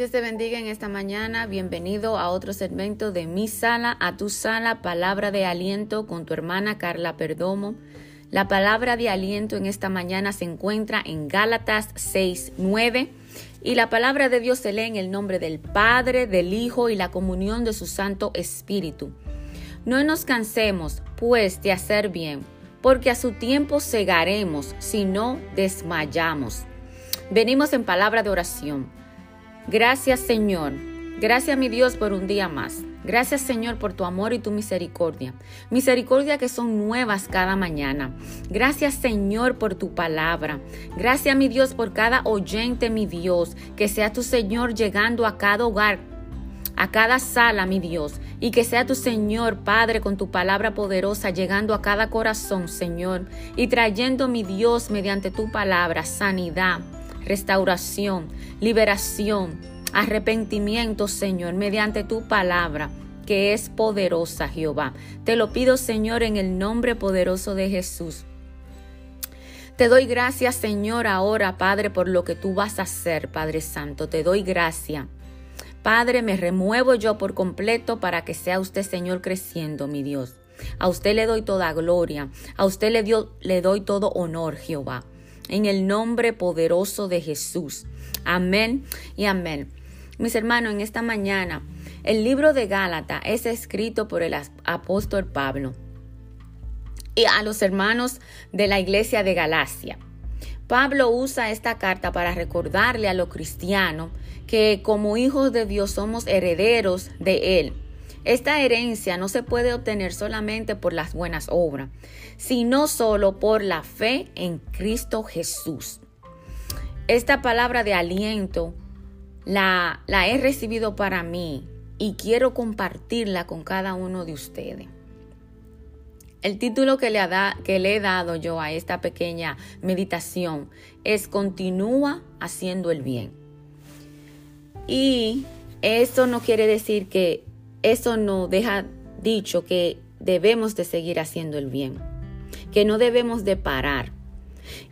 Dios te bendiga en esta mañana. Bienvenido a otro segmento de Mi Sala, a tu sala, palabra de aliento con tu hermana Carla Perdomo. La palabra de aliento en esta mañana se encuentra en Gálatas 6, 9. Y la palabra de Dios se lee en el nombre del Padre, del Hijo y la comunión de su Santo Espíritu. No nos cansemos, pues, de hacer bien, porque a su tiempo cegaremos si no desmayamos. Venimos en palabra de oración. Gracias Señor. Gracias mi Dios por un día más. Gracias Señor por tu amor y tu misericordia. Misericordia que son nuevas cada mañana. Gracias Señor por tu palabra. Gracias mi Dios por cada oyente mi Dios. Que sea tu Señor llegando a cada hogar a cada sala, mi Dios, y que sea tu Señor, Padre, con tu palabra poderosa, llegando a cada corazón, Señor, y trayendo, mi Dios, mediante tu palabra, sanidad, restauración, liberación, arrepentimiento, Señor, mediante tu palabra que es poderosa, Jehová. Te lo pido, Señor, en el nombre poderoso de Jesús. Te doy gracias, Señor, ahora, Padre, por lo que tú vas a hacer, Padre Santo. Te doy gracias. Padre, me remuevo yo por completo para que sea usted, Señor, creciendo, mi Dios. A usted le doy toda gloria. A usted le, dio, le doy todo honor, Jehová en el nombre poderoso de Jesús. Amén y amén. Mis hermanos, en esta mañana, el libro de Gálatas es escrito por el apóstol Pablo y a los hermanos de la iglesia de Galacia. Pablo usa esta carta para recordarle a los cristianos que como hijos de Dios somos herederos de Él esta herencia no se puede obtener solamente por las buenas obras, sino solo por la fe en Cristo Jesús. Esta palabra de aliento la, la he recibido para mí y quiero compartirla con cada uno de ustedes. El título que le, que le, he dado yo a esta pequeña meditación es Continúa haciendo el bien. Y eso no quiere decir que eso nos deja dicho que debemos de seguir haciendo el bien, que no debemos de parar,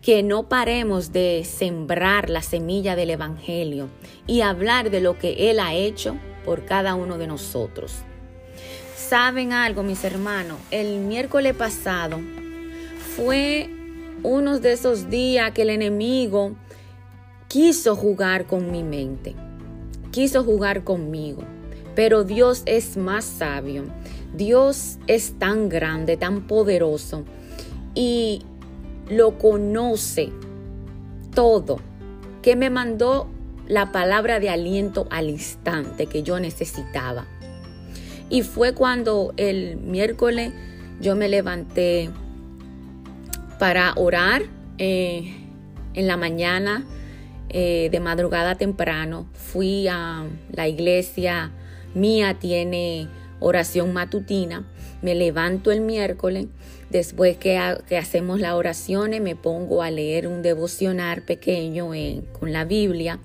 que no paremos de sembrar la semilla del Evangelio y hablar de lo que Él ha hecho por cada uno de nosotros. ¿Saben algo, mis hermanos? El miércoles pasado fue uno de esos días que el enemigo quiso jugar con mi mente, quiso jugar conmigo. Pero Dios es más sabio. Dios es tan grande, tan poderoso y lo conoce todo, que me mandó la palabra de aliento al instante que yo necesitaba. Y fue cuando el miércoles yo me levanté para orar eh, en la mañana, eh, de madrugada temprano. Fui a la iglesia mía tiene oración matutina. Me levanto el miércoles, después que, hacemos las oraciones, me pongo a leer un devocional pequeño con la Biblia.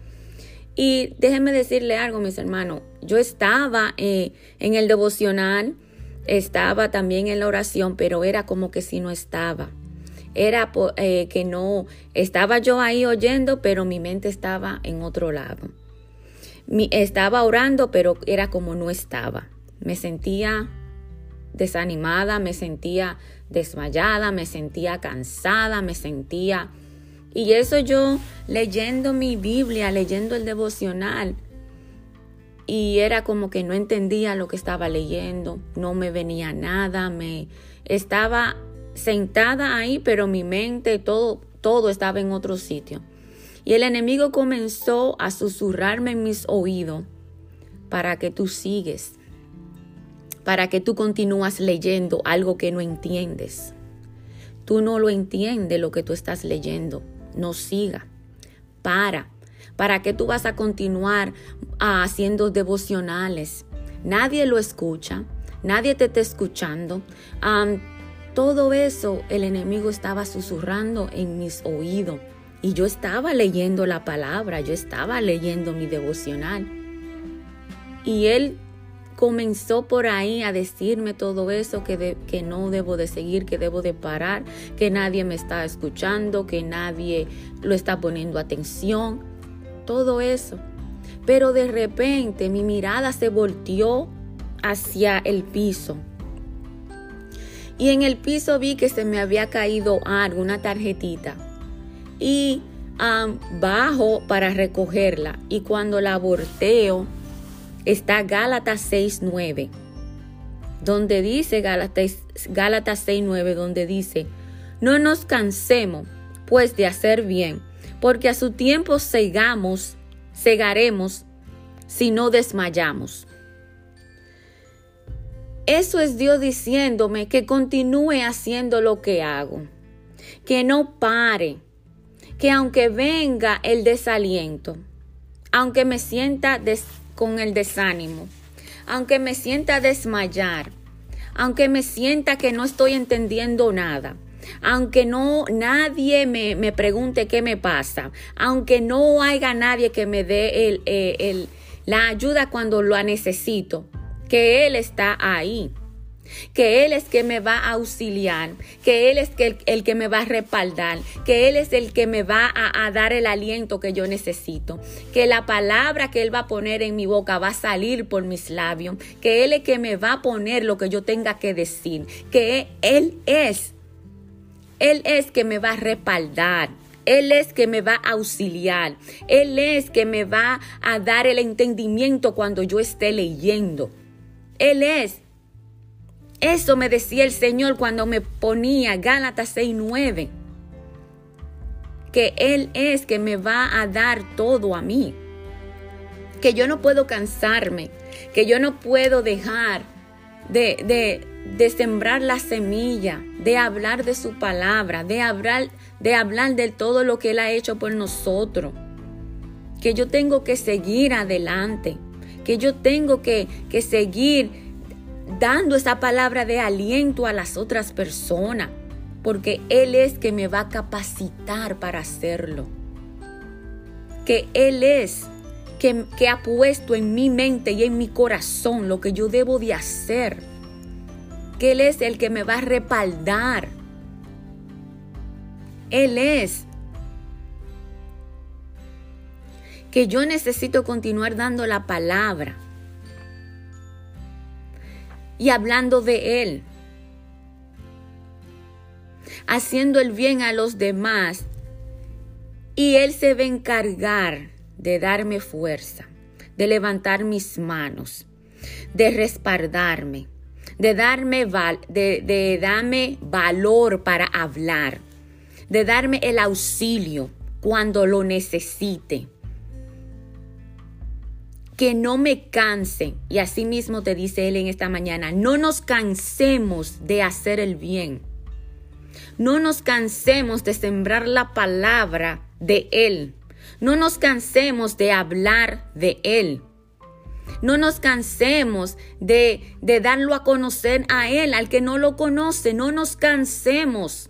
Y déjenme decirle algo, mis hermanos. Yo estaba eh, en el devocional, estaba también en la oración, pero era como que si no estaba. Era eh, que no, estaba yo ahí oyendo, pero mi mente estaba en otro lado estaba orando, pero era como no estaba. Me sentía desanimada, me sentía desmayada, me sentía cansada, me sentía... Y eso yo leyendo mi Biblia, leyendo el devocional. Y era como que no entendía lo que estaba leyendo, no me venía nada, me estaba sentada ahí, pero mi mente, todo, todo estaba en otro sitio. Y el enemigo comenzó a susurrarme en mis oídos para que tú sigues, para que tú continúas leyendo algo que no entiendes. Tú no lo entiendes lo que tú estás leyendo. No siga. Para. ¿Para que tú vas a continuar ah, haciendo devocionales? Nadie lo escucha. Nadie te está escuchando. todo eso el enemigo estaba susurrando en mis oídos y yo estaba leyendo la palabra, yo estaba leyendo mi devocional. Y él comenzó por ahí a decirme todo eso, que, que no debo de seguir, que debo de parar, que nadie me está escuchando, que nadie lo está poniendo atención, todo eso. Pero de repente mi mirada se volteó hacia el piso. Y en el piso vi que se me había caído algo, una tarjetita. Y bajo para recogerla. Y cuando la volteo, está Gálatas 6.9. Donde dice Gálatas, Gálatas 6.9, donde dice, no nos cansemos pues de hacer bien, porque a su tiempo segamos, cegaremos si no desmayamos. Eso es Dios diciéndome que continúe haciendo lo que hago, que no pare, que aunque venga el desaliento, aunque me sienta con el desánimo, aunque me sienta desmayar, aunque me sienta que no estoy entendiendo nada, aunque no nadie me, me pregunte qué me pasa, aunque no haya nadie que me dé el, eh, el, la ayuda cuando lo necesito, que Él está ahí que Él es que me va a auxiliar, que Él es el, el, que me va a respaldar, que Él es el que me va a, a, dar el aliento que yo necesito, que la palabra que Él va a poner en mi boca va a salir por mis labios, que Él es que me va a poner lo que yo tenga que decir, que Él es, Él es que me va a respaldar. Él es que me va a auxiliar. Él es que me va a dar el entendimiento cuando yo esté leyendo. Él es eso me decía el Señor cuando me ponía Gálatas 6:9. Que Él es que me va a dar todo a mí. Que yo no puedo cansarme. Que yo no puedo dejar de, de, de sembrar la semilla, de hablar de su palabra, de hablar, de hablar de todo lo que Él ha hecho por nosotros. Que yo tengo que seguir adelante. Que yo tengo que, que seguir dando esa palabra de aliento a las otras personas, porque Él es que me va a capacitar para hacerlo. Que Él es que, que, ha puesto en mi mente y en mi corazón lo que yo debo de hacer. Que Él es el que me va a respaldar. Él es. Que yo necesito continuar dando la palabra y hablando de Él, haciendo el bien a los demás. Y Él se va a encargar de darme fuerza, de levantar mis manos, de respaldarme, de darme, de, de darme valor para hablar, de darme el auxilio cuando lo necesite que no me canse. Y así mismo te dice Él en esta mañana, no nos cansemos de hacer el bien. No nos cansemos de sembrar la palabra de Él. No nos cansemos de hablar de Él. No nos cansemos de, de darlo a conocer a Él, al que no lo conoce. No nos cansemos.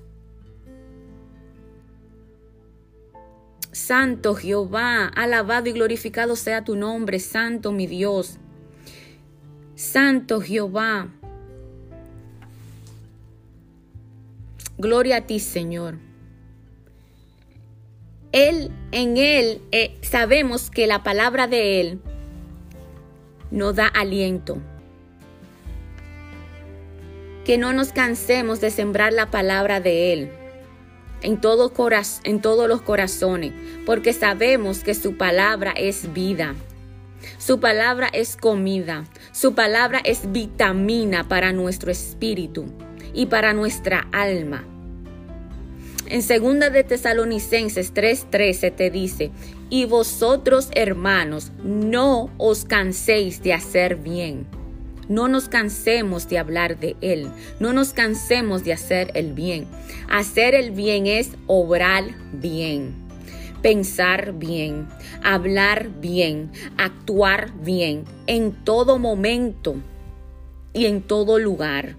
Santo Jehová, alabado y glorificado sea tu nombre, Santo mi Dios. Santo Jehová. Gloria a ti, Señor. Él, en Él, eh, sabemos que la palabra de Él nos da aliento. Que no nos cansemos de sembrar la palabra de Él en, en todos los corazones, porque sabemos que su palabra es vida. Su palabra es comida, su palabra es vitamina para nuestro espíritu y para nuestra alma. En segunda de Tesalonicenses 3:13 te dice, "Y vosotros, hermanos, no os canséis de hacer bien." No nos cansemos de hablar de Él. No nos cansemos de hacer el bien. Hacer el bien es obrar bien, pensar bien, hablar bien, actuar bien en todo momento y en todo lugar.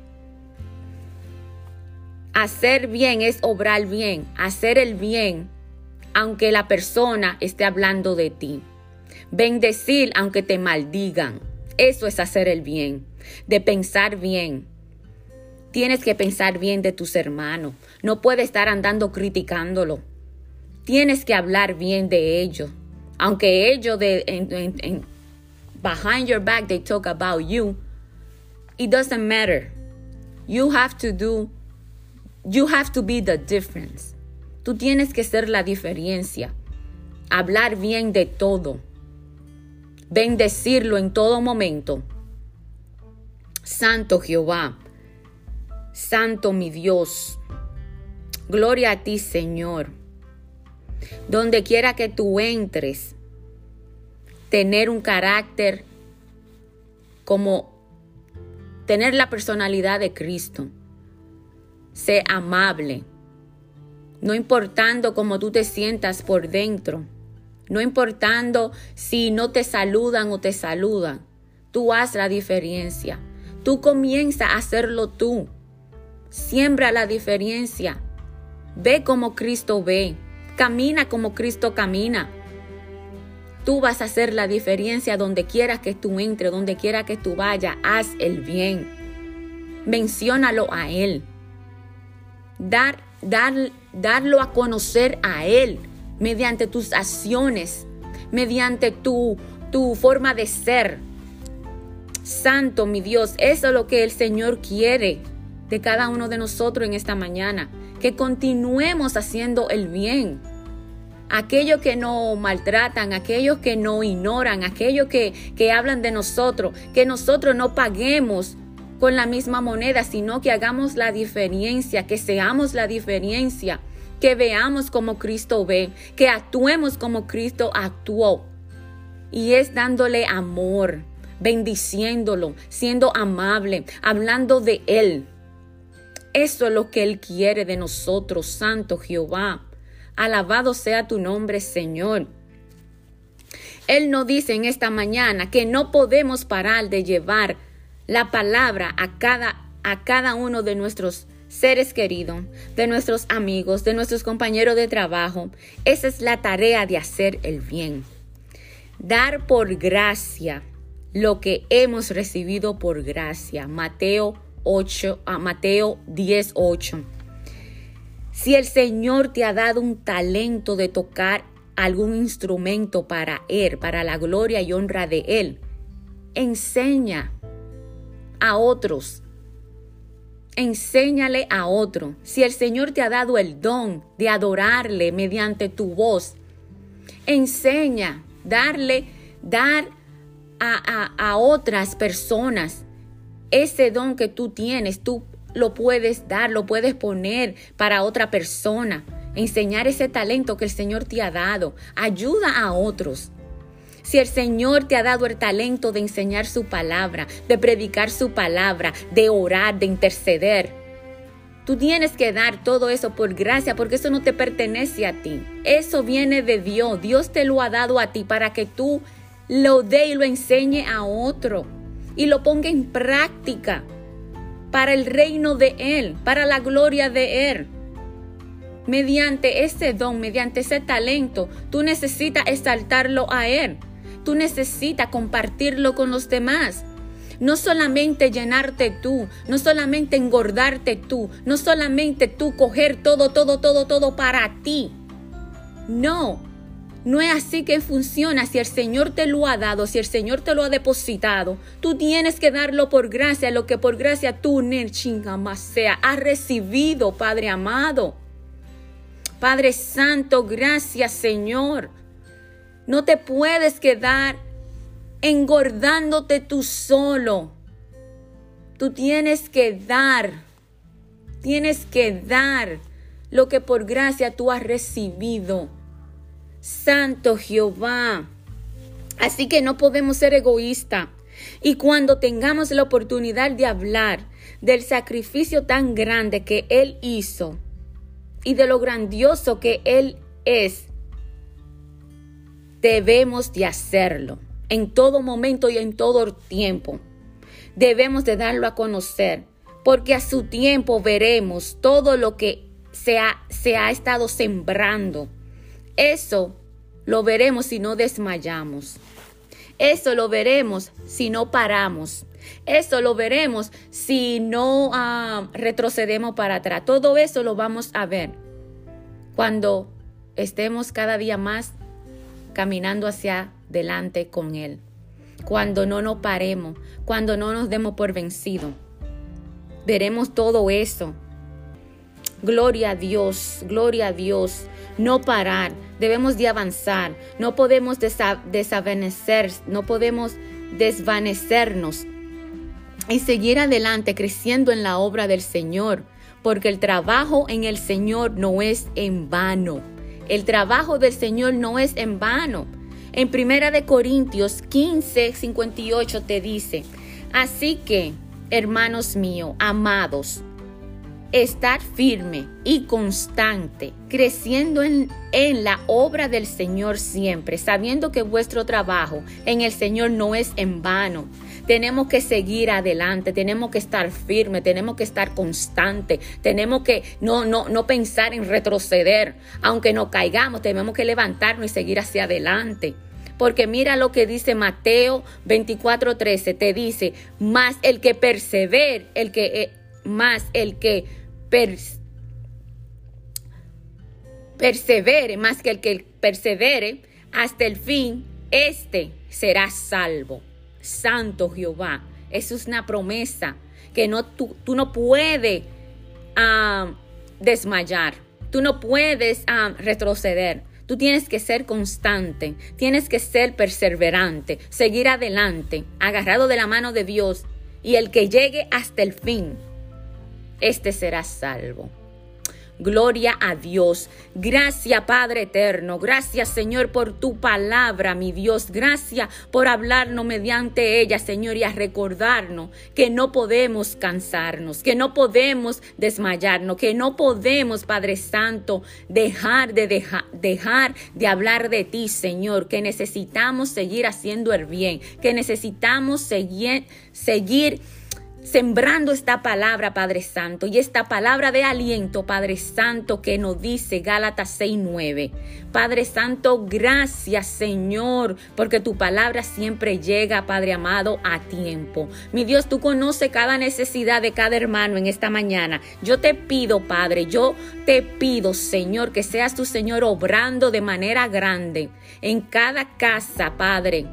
Hacer bien es obrar bien, hacer el bien aunque la persona esté hablando de ti. Bendecir aunque te maldigan eso es hacer el bien, de pensar bien. Tienes que pensar bien de tus hermanos. No puedes estar andando criticándolo. Tienes que hablar bien de ellos. Aunque ellos de, behind your back they talk about you, it doesn't matter. You have to do, you have to be the difference. Tú tienes que ser la diferencia. Hablar bien de todo. Bendecirlo en todo momento. Santo Jehová. Santo mi Dios. Gloria a ti, Señor. Donde quiera que tú entres, tener un carácter como tener la personalidad de Cristo. Sé amable. No importando cómo tú te sientas por dentro. No importando si no te saludan o te saludan. Tú haz la diferencia. Tú comienza a hacerlo tú. Siembra la diferencia. Ve como Cristo ve. Camina como Cristo camina. Tú vas a hacer la diferencia donde quiera que tú entres, donde quiera que tú vayas. Haz el bien. Menciónalo a Él. Dar, dar, darlo a conocer a Él mediante tus acciones, mediante tu, tu forma de ser. Santo, mi Dios, eso es lo que el Señor quiere de cada uno de nosotros en esta mañana. Que continuemos haciendo el bien aquellos que nos maltratan, aquellos que nos ignoran, aquellos que, que hablan de nosotros, que nosotros no paguemos con la misma moneda, sino que hagamos la diferencia, que seamos la diferencia, que veamos como Cristo ve, que actuemos como Cristo actuó. Y es dándole amor, bendiciéndolo, siendo amable, hablando de Él. Eso es lo que Él quiere de nosotros, Santo Jehová. Alabado sea tu nombre, Señor. Él nos dice en esta mañana que no podemos parar de llevar la palabra a cada, a cada uno de nuestros seres queridos, de nuestros amigos, de nuestros compañeros de trabajo. Esa es la tarea de hacer el bien. Dar por gracia lo que hemos recibido por gracia. Mateo 8, a Mateo 10, 8. Si el Señor te ha dado un talento de tocar algún instrumento para Él, para la gloria y honra de Él, enseña a otros. Enséñale a otro. Si el Señor te ha dado el don de adorarle mediante tu voz, enseña, darle, dar a, a, a otras personas ese don que tú tienes. Tú lo puedes dar, lo puedes poner para otra persona. Enseñar ese talento que el Señor te ha dado. Ayuda a otros. Si el Señor te ha dado el talento de enseñar su palabra, de predicar su palabra, de orar, de interceder, tú tienes que dar todo eso por gracia, porque eso no te pertenece a ti. Eso viene de Dios. Dios te lo ha dado a ti para que tú lo dé y lo enseñe a otro y lo ponga en práctica para el reino de Él, para la gloria de Él. Mediante ese don, mediante ese talento, tú necesitas exaltarlo a Él. Tú necesitas compartirlo con los demás. No solamente llenarte tú, no solamente engordarte tú, no solamente tú coger todo, todo, todo, todo para ti. No, no es así que funciona. Si el Señor te lo ha dado, si el Señor te lo ha depositado, tú tienes que darlo por gracia, lo que por gracia tú, sea, has recibido, Padre amado. Padre Santo, gracias Señor. No te puedes quedar engordándote tú solo. Tú tienes que dar, tienes que dar lo que por gracia tú has recibido. Santo Jehová. Así que no podemos ser egoístas. Y cuando tengamos la oportunidad de hablar del sacrificio tan grande que Él hizo y de lo grandioso que Él es, debemos de hacerlo en todo momento y en todo tiempo. Debemos de darlo a conocer, porque a su tiempo veremos todo lo que se ha, se ha estado sembrando eso lo veremos si no desmayamos. Eso lo veremos si no paramos. Eso lo veremos si no ah, retrocedemos para atrás. Todo eso lo vamos a ver cuando estemos cada día más caminando hacia adelante con Él. Cuando no nos paremos, cuando no nos demos por vencido. Veremos todo eso. Gloria a Dios, gloria a Dios. No parar, debemos de avanzar. No podemos desvanecer, no podemos desvanecernos y seguir adelante creciendo en la obra del Señor, porque el trabajo en el Señor no es en vano. El trabajo del Señor no es en vano. En Primera de Corintios 15, 58 te dice, así que, hermanos míos, amados, estar firme y constante, creciendo en, en, la obra del Señor siempre, sabiendo que vuestro trabajo en el Señor no es en vano. Tenemos que seguir adelante, tenemos que estar firme, tenemos que estar constante, tenemos que no, no, no pensar en retroceder. Aunque nos caigamos, tenemos que levantarnos y seguir hacia adelante. Porque mira lo que dice Mateo 24:13, te dice, más el que persevere, el que, eh, más el que persevere, más que el que persevere hasta el fin, este será salvo santo Jehová. Eso es una promesa que no, tú, no puedes ah, desmayar, tú no puedes ah, retroceder. Tú tienes que ser constante, tienes que ser perseverante, seguir adelante, agarrado de la mano de Dios, y el que llegue hasta el fin, este será salvo. Gloria a Dios. Gracias Padre eterno. Gracias Señor por tu palabra, mi Dios. Gracias por hablarnos mediante ella, Señor, y a recordarnos que no podemos cansarnos, que no podemos desmayarnos, que no podemos, Padre Santo, dejar de dejar de hablar de ti, Señor, que necesitamos seguir haciendo el bien, que necesitamos seguir seguir sembrando esta palabra, Padre Santo, y esta palabra de aliento, Padre Santo, que nos dice Gálatas 6:9. Padre Santo, gracias, Señor, porque tu palabra siempre llega, Padre amado, a tiempo. Mi Dios, tú conoces cada necesidad de cada hermano en esta mañana. Yo te pido, Padre, yo te pido, Señor, que seas tu Señor obrando de manera grande en cada casa, Padre.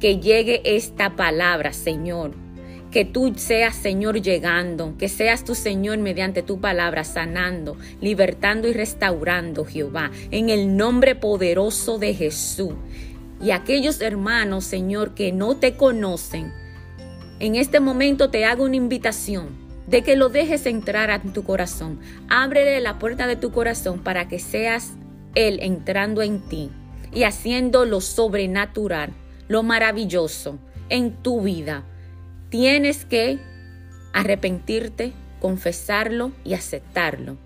Que llegue esta palabra, Señor que tú seas, Señor, llegando, que seas tu Señor mediante tu palabra, sanando, libertando y restaurando, Jehová, en el nombre poderoso de Jesús. Y aquellos hermanos, Señor, que no te conocen, en este momento te hago una invitación de que lo dejes entrar a tu corazón. Ábrele la puerta de tu corazón para que seas Él entrando en ti y haciendo lo sobrenatural, lo maravilloso en tu vida Tienes que arrepentirte, confesarlo y aceptarlo.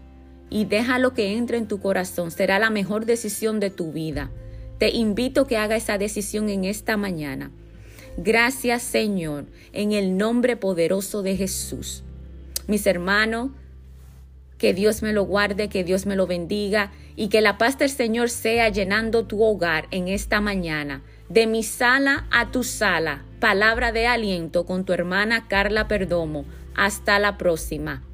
Y déjalo que entre en tu corazón. Será la mejor decisión de tu vida. Te invito a que haga esa decisión en esta mañana. Gracias Señor, en el nombre poderoso de Jesús. Mis hermanos, que Dios me lo guarde, que Dios me lo bendiga y que la paz del Señor sea llenando tu hogar en esta mañana de mi sala a tu sala. Palabra de aliento con tu hermana Carla Perdomo. Hasta la próxima.